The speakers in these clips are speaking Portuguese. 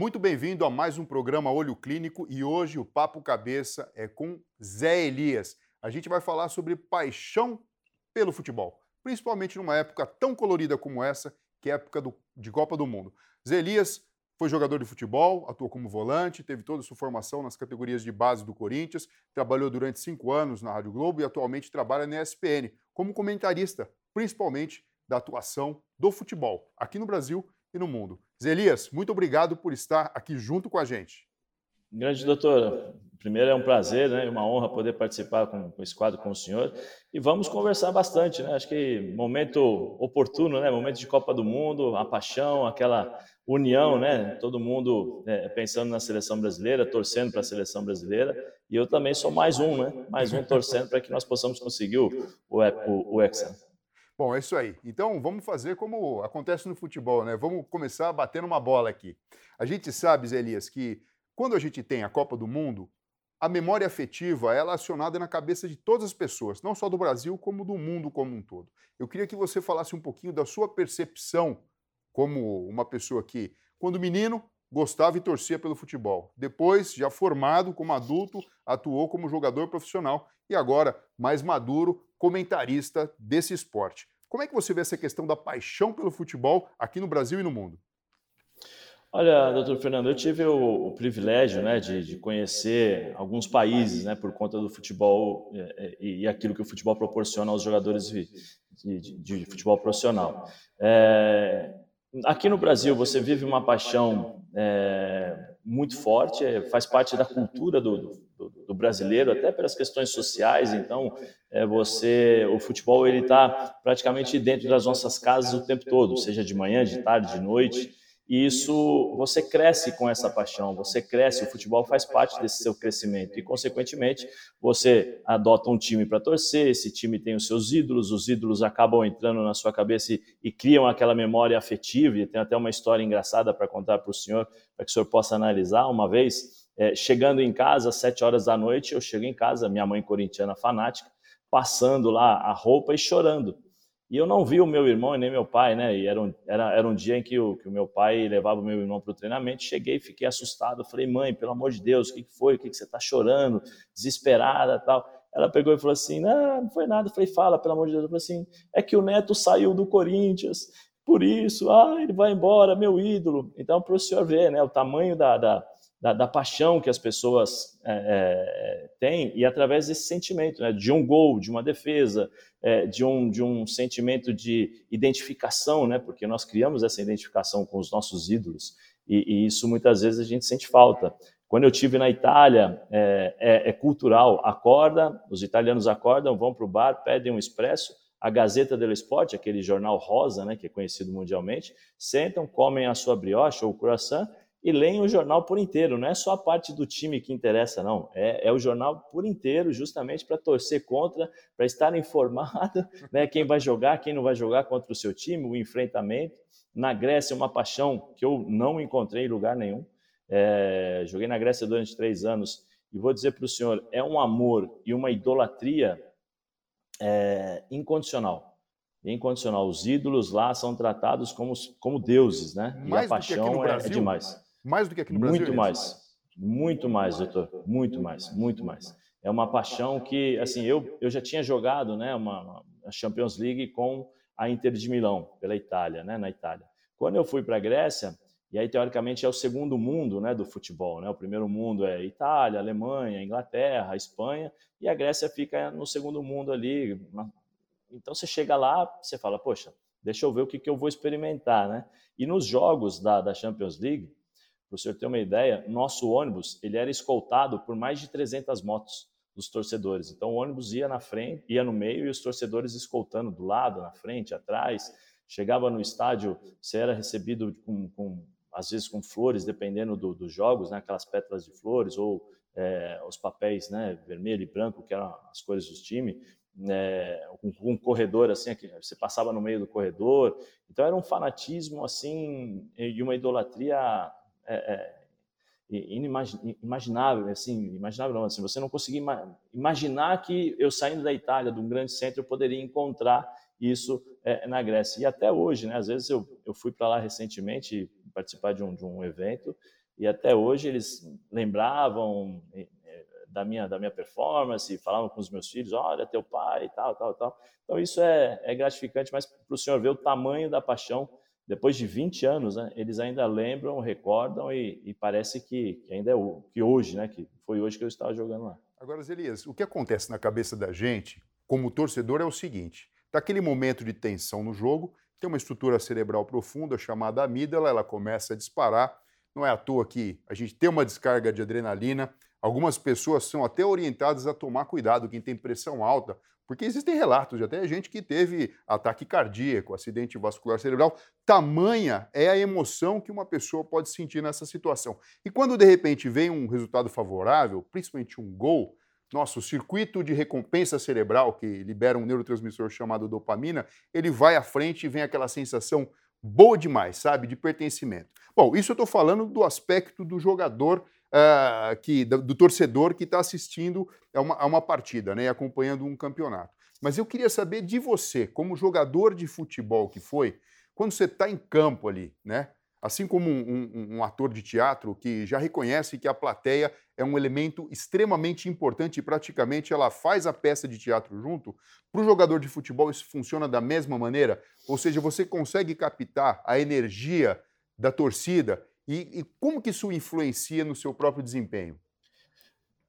Muito bem-vindo a mais um programa Olho Clínico e hoje o Papo Cabeça é com Zé Elias. A gente vai falar sobre paixão pelo futebol, principalmente numa época tão colorida como essa, que é a época do, de Copa do Mundo. Zé Elias foi jogador de futebol, atuou como volante, teve toda a sua formação nas categorias de base do Corinthians, trabalhou durante cinco anos na Rádio Globo e atualmente trabalha na ESPN como comentarista, principalmente da atuação do futebol, aqui no Brasil e no mundo. Zelias, muito obrigado por estar aqui junto com a gente. Grande doutor, primeiro é um prazer, né, uma honra poder participar com, com esse quadro com o senhor e vamos conversar bastante, né? Acho que momento oportuno, né? Momento de Copa do Mundo, a paixão, aquela união, né? Todo mundo é, pensando na seleção brasileira, torcendo para a seleção brasileira e eu também sou mais um, né? Mais um torcendo para que nós possamos conseguir o, o, o, o Hexa. Bom, é isso aí. Então vamos fazer como acontece no futebol, né? Vamos começar batendo uma bola aqui. A gente sabe, Zé Elias, que quando a gente tem a Copa do Mundo, a memória afetiva ela é acionada na cabeça de todas as pessoas, não só do Brasil, como do mundo como um todo. Eu queria que você falasse um pouquinho da sua percepção como uma pessoa que, quando menino, gostava e torcia pelo futebol. Depois, já formado como adulto, atuou como jogador profissional e agora, mais maduro, comentarista desse esporte. Como é que você vê essa questão da paixão pelo futebol aqui no Brasil e no mundo? Olha, doutor Fernando, eu tive o, o privilégio né, de, de, conhecer alguns países né, por conta do futebol é, é, e, e, aquilo que o futebol proporciona aos jogadores de, de, de futebol profissional. É, aqui no Brasil, você vive uma paixão é, muito forte, é, faz parte da cultura do, do, brasileiro, até pelas questões sociais. Então, é, você, o futebol ele está praticamente dentro das nossas casas o tempo todo, seja de manhã, de tarde, de noite. E isso, você cresce com essa paixão, você cresce, o futebol faz parte desse seu crescimento e, consequentemente, você adota um time para torcer, esse time tem os seus ídolos, os ídolos acabam entrando na sua cabeça e, e criam aquela memória afetiva. E tem até uma história engraçada para contar para o senhor, para que o senhor possa analisar. Uma vez, é, chegando em casa, às sete horas da noite, eu chego em casa, minha mãe corintiana fanática, passando lá a roupa e chorando e eu não vi o meu irmão e nem meu pai, né? E era um, era, era um dia em que o, que o meu pai levava o meu irmão para o treinamento. Cheguei fiquei assustado. Falei, mãe, pelo amor de Deus, o que, que foi? O que, que você está chorando? Desesperada tal. Ela pegou e falou assim: não, não foi nada. Falei, fala, pelo amor de Deus. Eu falei assim: é que o neto saiu do Corinthians, por isso, ah, ele vai embora, meu ídolo. Então, para o senhor ver, né, o tamanho da, da da, da, paixão que as pessoas é, é, têm e através desse sentimento, né, de um gol, de uma defesa, é, de, um, de um sentimento de identificação, né, porque nós criamos essa identificação com os nossos ídolos e, e isso muitas vezes a gente sente falta. Quando eu tive na Itália, é, é, é cultural, acorda, os italianos acordam, vão para o bar, pedem um expresso, a Gazeta dello Sport, aquele jornal rosa, né, que é conhecido mundialmente, sentam, comem a sua brioche ou croissant e leem o jornal por inteiro. Não é só a parte do time que interessa, não. É, é o jornal por inteiro, justamente para torcer contra, para estar informado, né, quem vai jogar, quem não vai jogar contra o seu time, o enfrentamento. Na Grécia, uma paixão que eu não encontrei em lugar nenhum. É, joguei na Grécia durante três anos e vou dizer para o senhor, é um amor e uma idolatria é, incondicional incondicional. Os ídolos lá são tratados como, como deuses, né? Mais e a paixão é, é, demais. Mais do que aqui no Brasil? Muito mais. Muito mais, doutor. Muito mais, muito mais. É uma paixão que, assim, eu, eu já tinha jogado né, uma, uma Champions League com a Inter de Milão, pela Itália, né, na Itália. Quando eu fui para a Grécia, e aí teoricamente é o segundo mundo né, do futebol, né? o primeiro mundo é Itália, Alemanha, Inglaterra, Espanha, e a Grécia fica no segundo mundo ali. Então você chega lá, você fala, poxa, deixa eu ver o que, que eu vou experimentar. Né? E nos jogos da, da Champions League, para o senhor ter uma ideia, nosso ônibus ele era escoltado por mais de 300 motos dos torcedores. Então o ônibus ia na frente, ia no meio e os torcedores escoltando do lado, na frente, atrás. Chegava no estádio, você era recebido com, com às vezes com flores, dependendo do, dos jogos, né? aquelas pétalas de flores ou é, os papéis né? vermelho e branco, que eram as cores do time. É, um, um, corredor assim, você passava no meio do corredor. Então era um fanatismo assim e uma idolatria é, é inimaginável, assim, imaginável não, assim, você não conseguia imaginar que eu saindo da Itália, de um grande centro, eu poderia encontrar isso é, na Grécia. E até hoje, né, às vezes eu, eu fui para lá recentemente participar de um, de um evento e até hoje eles lembravam da minha, da minha performance, falavam com os meus filhos, olha, teu pai, tal, tal, tal. Então isso é, é gratificante, mas para o senhor ver o tamanho da paixão, depois de 20 anos, né, eles ainda lembram, recordam e, e parece que, que, ainda é o, que hoje, né, que foi hoje que eu estava jogando lá. Agora, Zelias, o que acontece na cabeça da gente, como torcedor, é o seguinte, daquele momento de tensão no jogo, tem uma estrutura cerebral profunda chamada amígdala, ela começa a disparar. Não é à toa que a gente tem uma descarga de adrenalina. Algumas pessoas são até orientadas a tomar cuidado, quem tem pressão alta, porque existem relatos de até gente que teve ataque cardíaco, acidente vascular cerebral. Tamanha é a emoção que uma pessoa pode sentir nessa situação. E quando de repente vem um resultado favorável, principalmente um gol, nosso circuito de recompensa cerebral, que libera um neurotransmissor chamado dopamina, ele vai à frente e vem aquela sensação boa demais, sabe, de pertencimento. Bom, isso eu estou falando do aspecto do jogador, uh, que, do, do, torcedor que está assistindo a uma, a uma partida, né, acompanhando um campeonato. Mas eu queria saber de você, como jogador de futebol que foi, quando você está em campo ali, né? Assim como um, um, um, ator de teatro que já reconhece que a plateia é um elemento extremamente importante e praticamente ela faz a peça de teatro junto, para o jogador de futebol isso funciona da mesma maneira? Ou seja, você consegue captar a energia da torcida e, e como que isso influencia no seu próprio desempenho?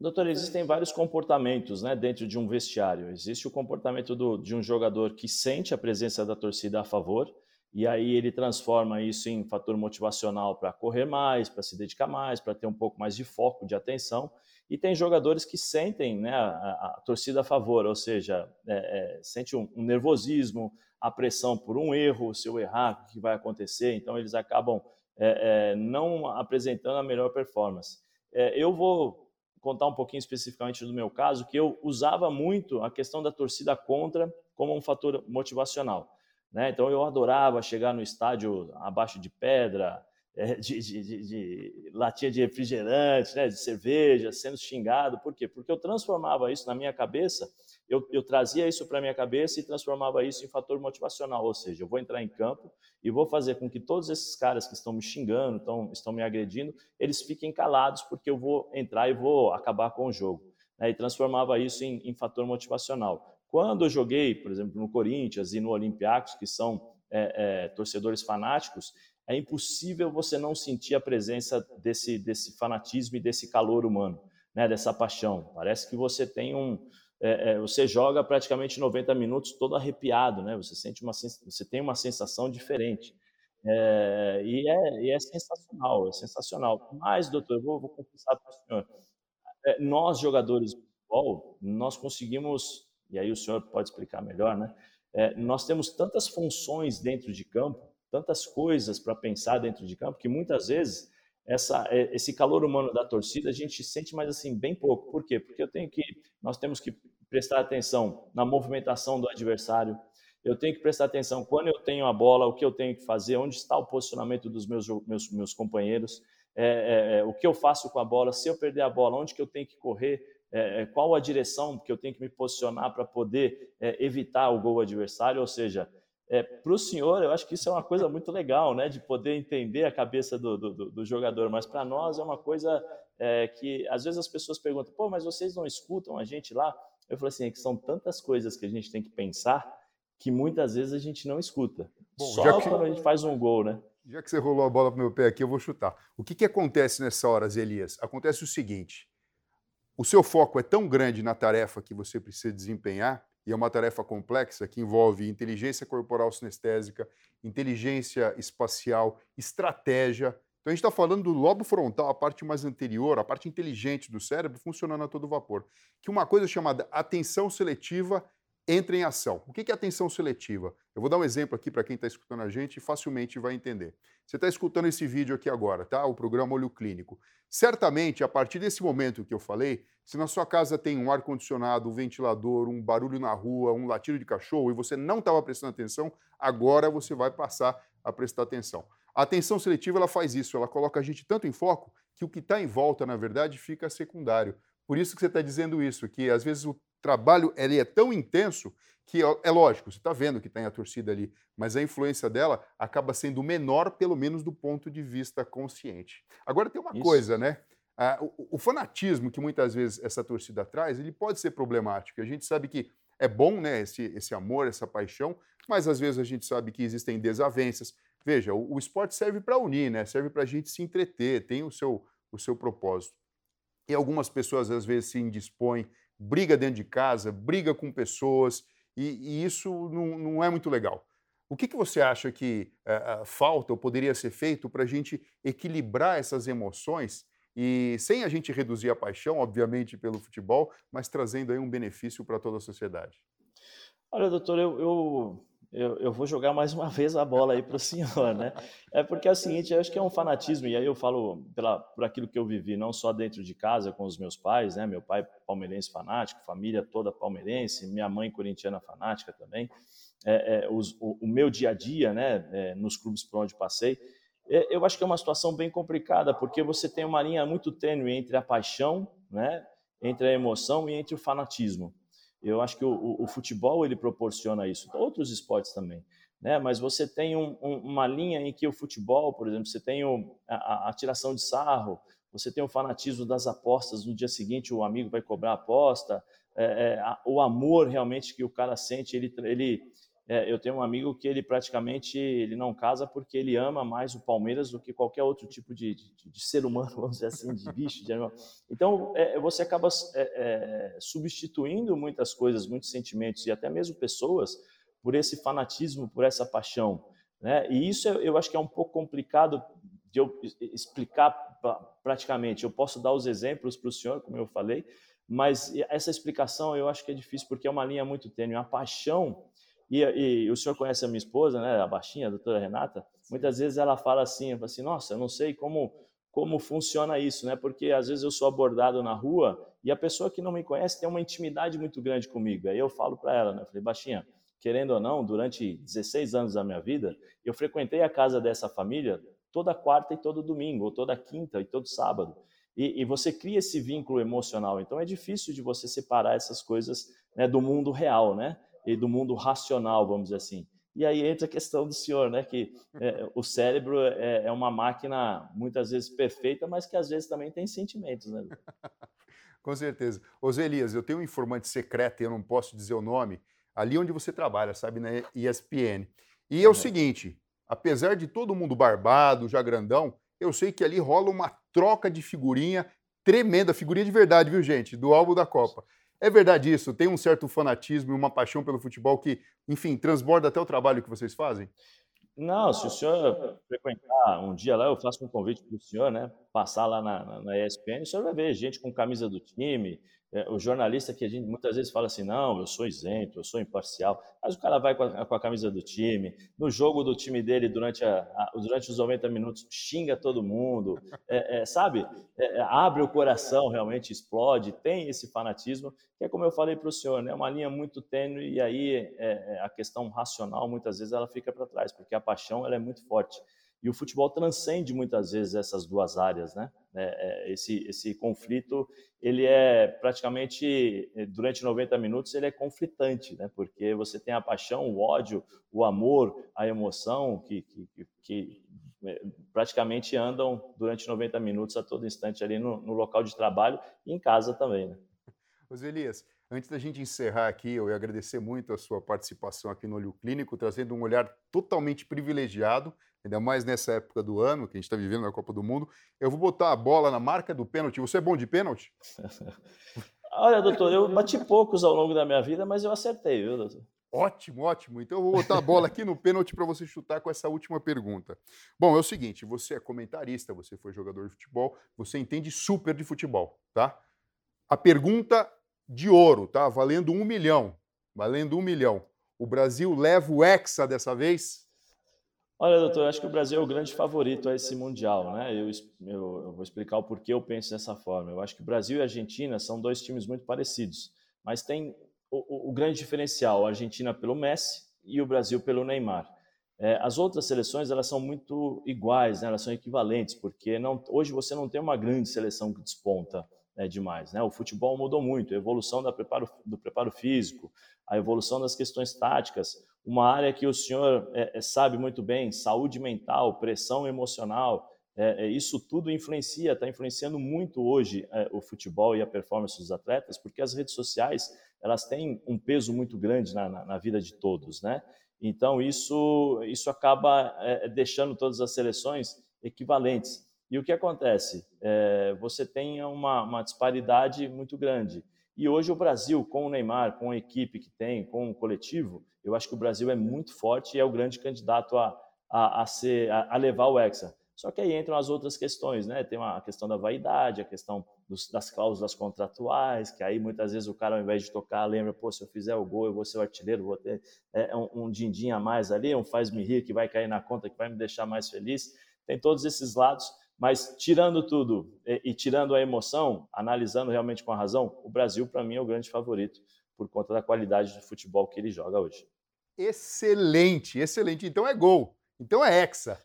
Doutor, existem vários comportamentos né, dentro de um vestiário. Existe o comportamento do, de um jogador que sente a presença da torcida a favor, e aí ele transforma isso em fator motivacional para correr mais, para se dedicar mais, para ter um pouco mais de foco, de atenção. E tem jogadores que sentem né, a, a, torcida a favor, ou seja, é, é, sente um, um, nervosismo, a pressão por um erro, se eu errar, o que vai acontecer? Então eles acabam é, é não apresentando a melhor performance. É, eu vou contar um pouquinho especificamente do meu caso, que eu usava muito a questão da torcida contra como um fator motivacional. Né? Então eu adorava chegar no estádio abaixo de pedra, é, de, de, de, de, latinha de refrigerante, né? de cerveja, sendo xingado. Por quê? Porque eu transformava isso na minha cabeça, eu, eu trazia isso para minha cabeça e transformava isso em fator motivacional. Ou seja, eu vou entrar em campo e vou fazer com que todos esses caras que estão me xingando, estão, estão me agredindo, eles fiquem calados, porque eu vou entrar e vou acabar com o jogo. Né? E transformava isso em, em fator motivacional. Quando eu joguei, por exemplo, no Corinthians e no Olympiacos, que são é, é, torcedores fanáticos, é impossível você não sentir a presença desse, desse fanatismo e desse calor humano, né, dessa paixão. Parece que você tem um, é, é você joga praticamente 90 minutos todo arrepiado, né? Você sente uma, você tem uma sensação diferente. É, e, é, e, é, sensacional, é sensacional. Mas, doutor, eu vou, vou confessar para o senhor, é, nós jogadores de futebol, nós conseguimos e aí o senhor pode explicar melhor, né? É, nós temos tantas funções dentro de campo, tantas coisas para pensar dentro de campo, que muitas vezes essa, é, esse calor humano da torcida a gente sente mais assim bem pouco. Por quê? Porque eu tenho que, nós temos que prestar atenção na movimentação do adversário. Eu tenho que prestar atenção quando eu tenho a bola, o que eu tenho que fazer, onde está o posicionamento dos meus, meus, meus companheiros, é, é, é o que eu faço com a bola, se eu perder a bola, onde que eu tenho que correr, é, é, qual a direção que eu tenho que me posicionar para poder evitar o gol adversário, ou seja, é, para o senhor, eu acho que isso é uma coisa muito legal, né, de poder entender a cabeça do, do, do jogador, mas para nós é uma coisa é, que às vezes as pessoas perguntam, pô, mas vocês não escutam a gente lá? Eu falo assim, é que são tantas coisas que a gente tem que pensar que muitas vezes a gente não escuta. Bom, Só que... quando a gente faz um gol, né? Já que você rolou a bola para o meu pé aqui, eu vou chutar. O que, que acontece nessa hora, Elias? Acontece o seguinte: o seu foco é tão grande na tarefa que você precisa desempenhar, e é uma tarefa complexa que envolve inteligência corporal sinestésica, inteligência espacial, estratégia. Então a gente está falando do lobo frontal, a parte mais anterior, a parte inteligente do cérebro funcionando a todo vapor. Que uma coisa chamada atenção seletiva entra em ação. O que é atenção seletiva? Eu vou dar um exemplo aqui para quem está escutando a gente e facilmente vai entender. Você está escutando esse vídeo aqui agora, tá? O programa Olho Clínico. Certamente, a partir desse momento que eu falei, se na sua casa tem um ar-condicionado, um ventilador, um barulho na rua, um latido de cachorro e você não estava prestando atenção, agora você vai passar a prestar atenção. A atenção seletiva ela faz isso, ela coloca a gente tanto em foco que o que está em volta, na verdade, fica secundário. Por isso que você está dizendo isso, que às vezes o trabalho ele é tão intenso que é lógico, você está vendo que tem a torcida ali, mas a influência dela acaba sendo menor, pelo menos do ponto de vista consciente. Agora tem uma Isso. coisa, né? Ah, o, o, fanatismo que muitas vezes essa torcida traz, ele pode ser problemático. A gente sabe que é bom, né, esse, esse amor, essa paixão, mas às vezes a gente sabe que existem desavenças. Veja, o, o esporte serve para unir, né? Serve para a gente se entreter, tem o seu, o seu propósito. E algumas pessoas às vezes se indispõem, briga dentro de casa, briga com pessoas, e, e isso não, não, é muito legal. O que, que você acha que uh, falta ou poderia ser feito para a gente equilibrar essas emoções e sem a gente reduzir a paixão, obviamente, pelo futebol, mas trazendo aí um benefício para toda a sociedade? Olha, doutor, eu, eu eu, eu, vou jogar mais uma vez a bola aí para o senhor, né? É porque é o seguinte, eu acho que é um fanatismo, e aí eu falo pela, por aquilo que eu vivi, não só dentro de casa com os meus pais, né? Meu pai palmeirense fanático, família toda palmeirense, minha mãe corintiana fanática também. É, é, os, o, o, meu dia a dia, né? É, nos clubes por onde passei, é, eu acho que é uma situação bem complicada, porque você tem uma linha muito tênue entre a paixão, né? Entre a emoção e entre o fanatismo. Eu acho que o, o, futebol ele proporciona isso, outros esportes também. Né? Mas você tem um, um, uma linha em que o futebol, por exemplo, você tem o, a, a, tiração de sarro, você tem o fanatismo das apostas, no dia seguinte o amigo vai cobrar a aposta, é, é, a, o amor realmente que o cara sente, ele, ele é, eu tenho um amigo que ele praticamente ele não casa porque ele ama mais o Palmeiras do que qualquer outro tipo de, de, de ser humano, vamos dizer assim, de bicho, de animal. Então, é, você acaba é, é, substituindo muitas coisas, muitos sentimentos e até mesmo pessoas por esse fanatismo, por essa paixão. Né? E isso eu acho que é um pouco complicado de eu explicar praticamente. Eu posso dar os exemplos para o senhor, como eu falei, mas essa explicação eu acho que é difícil porque é uma linha muito tênue. A paixão e, e, o senhor conhece a minha esposa, né, a baixinha, a doutora Renata? Muitas vezes ela fala assim, fala assim, nossa, eu não sei como como funciona isso, né? Porque às vezes eu sou abordado na rua e a pessoa que não me conhece tem uma intimidade muito grande comigo. Aí eu falo para ela, né? Eu falei, baixinha, querendo ou não, durante 16 anos da minha vida, eu frequentei a casa dessa família toda quarta e todo domingo, ou toda quinta e todo sábado. E, e você cria esse vínculo emocional. Então é difícil de você separar essas coisas né, do mundo real, né? E do mundo racional, vamos dizer assim. E aí entra a questão do senhor, né? Que é, o cérebro é, é, uma máquina muitas vezes perfeita, mas que às vezes também tem sentimentos, né? Com certeza. Ô Zé Elias, eu tenho um informante secreto e eu não posso dizer o nome, ali onde você trabalha, sabe, na ESPN. E é o seguinte, apesar de todo mundo barbado, já grandão, eu sei que ali rola uma troca de figurinha tremenda, figurinha de verdade, viu, gente? Do álbum da Copa. É verdade isso? Tem um certo fanatismo e uma paixão pelo futebol que, enfim, transborda até o trabalho que vocês fazem? Não, se o senhor frequentar um dia lá, eu faço um convite para o senhor, né? Passar lá na, na, ESPN, o senhor vai ver gente com camisa do time, é, o jornalista que a gente muitas vezes fala assim, não, eu sou isento, eu sou imparcial, mas o cara vai com a, com a camisa do time, no jogo do time dele durante, a, a, durante os 90 minutos xinga todo mundo, é, é, sabe? É, é, abre o coração, realmente explode, tem esse fanatismo, que é como eu falei para o senhor, né? uma linha muito tênue e aí é, a questão racional muitas vezes ela fica para trás, porque a paixão ela é muito forte. E o futebol transcende muitas vezes essas duas áreas, né? É, é, esse, esse conflito, ele é praticamente, eh, durante 90 minutos, ele é conflitante, né? Porque você tem a paixão, o ódio, o amor, a emoção, que, que, que eh, praticamente andam durante 90 minutos a todo instante ali no, no local de trabalho e em casa também, né? José Elias, antes da gente encerrar aqui, eu ia agradecer muito a sua participação aqui no Olho Clínico, trazendo um olhar totalmente privilegiado ainda mais nessa época do ano que a gente está vivendo na Copa do Mundo. Eu vou botar a bola na marca do pênalti. Você é bom de pênalti? Olha, doutor, eu bati poucos ao longo da minha vida, mas eu acertei, viu, doutor? Ótimo, ótimo. Então eu vou botar a bola aqui no pênalti para você chutar com essa última pergunta. Bom, é o seguinte: você é comentarista, você foi jogador de futebol, você entende super de futebol, tá? A pergunta de ouro, tá? Valendo um milhão. Valendo um milhão. O Brasil leva o Hexa dessa vez? Olha, doutor, acho que o Brasil é o grande favorito a esse Mundial, né? Eu, eu, eu, vou explicar o porquê eu penso dessa forma. Eu acho que o Brasil e a Argentina são dois times muito parecidos, mas tem o, o, o grande diferencial, a Argentina pelo Messi e o Brasil pelo Neymar. É, as outras seleções, elas são muito iguais, né? elas são equivalentes, porque não, hoje você não tem uma grande seleção que desponta. É, demais. Né? O futebol mudou muito, a evolução preparo, do preparo físico, a evolução das questões táticas, uma área que o senhor é, é, sabe muito bem, saúde mental, pressão emocional, é, é isso tudo influencia, está influenciando muito hoje é, o futebol e a performance dos atletas, porque as redes sociais elas têm um peso muito grande na, na, na vida de todos, né? Então isso isso acaba é, deixando todas as seleções equivalentes. E o que acontece? você tem uma, uma disparidade muito grande. E hoje o Brasil, com o Neymar, com a equipe que tem, com o coletivo, eu acho que o Brasil é muito forte e é o grande candidato a, a, a, ser, a, a levar o Hexa. Só que aí entram as outras questões, né? Tem uma, a questão da vaidade, a questão dos, das cláusulas contratuais, que aí muitas vezes o cara, ao invés de tocar, lembra, pô, se eu fizer o gol, eu vou ser o artilheiro, vou ter é, um, um din-din a mais ali, um faz-me rir que vai cair na conta, que vai me deixar mais feliz. Tem todos esses lados, mas tirando tudo e, e tirando a emoção, analisando realmente com a razão, o Brasil, para mim, é o grande favorito por conta da qualidade de futebol que ele joga hoje. Excelente, excelente. Então é gol. Então é hexa.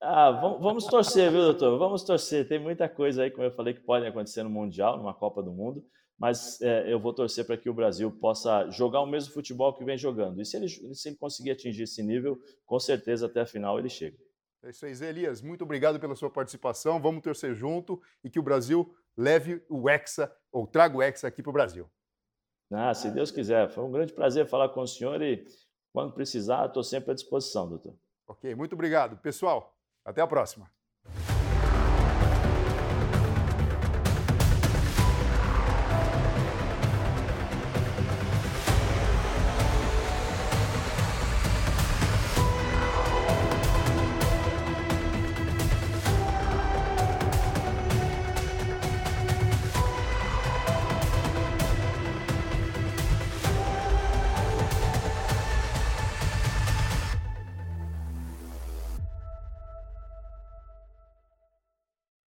Ah, vamos torcer, viu, doutor? Vamos torcer. Tem muita coisa aí, como eu falei, que pode acontecer no Mundial, numa Copa do Mundo, mas é, eu vou torcer para que o Brasil possa jogar o mesmo futebol que vem jogando. E se ele, se ele conseguir atingir esse nível, com certeza até a final ele chega. É isso aí, Zé Elias. Muito obrigado pela sua participação. Vamos torcer junto e que o Brasil leve o Hexa, ou traga o Hexa aqui para o Brasil. Ah, se Deus quiser. Foi um grande prazer falar com o senhor e quando precisar, estou sempre à disposição, doutor. Ok, muito obrigado. Pessoal, até a próxima.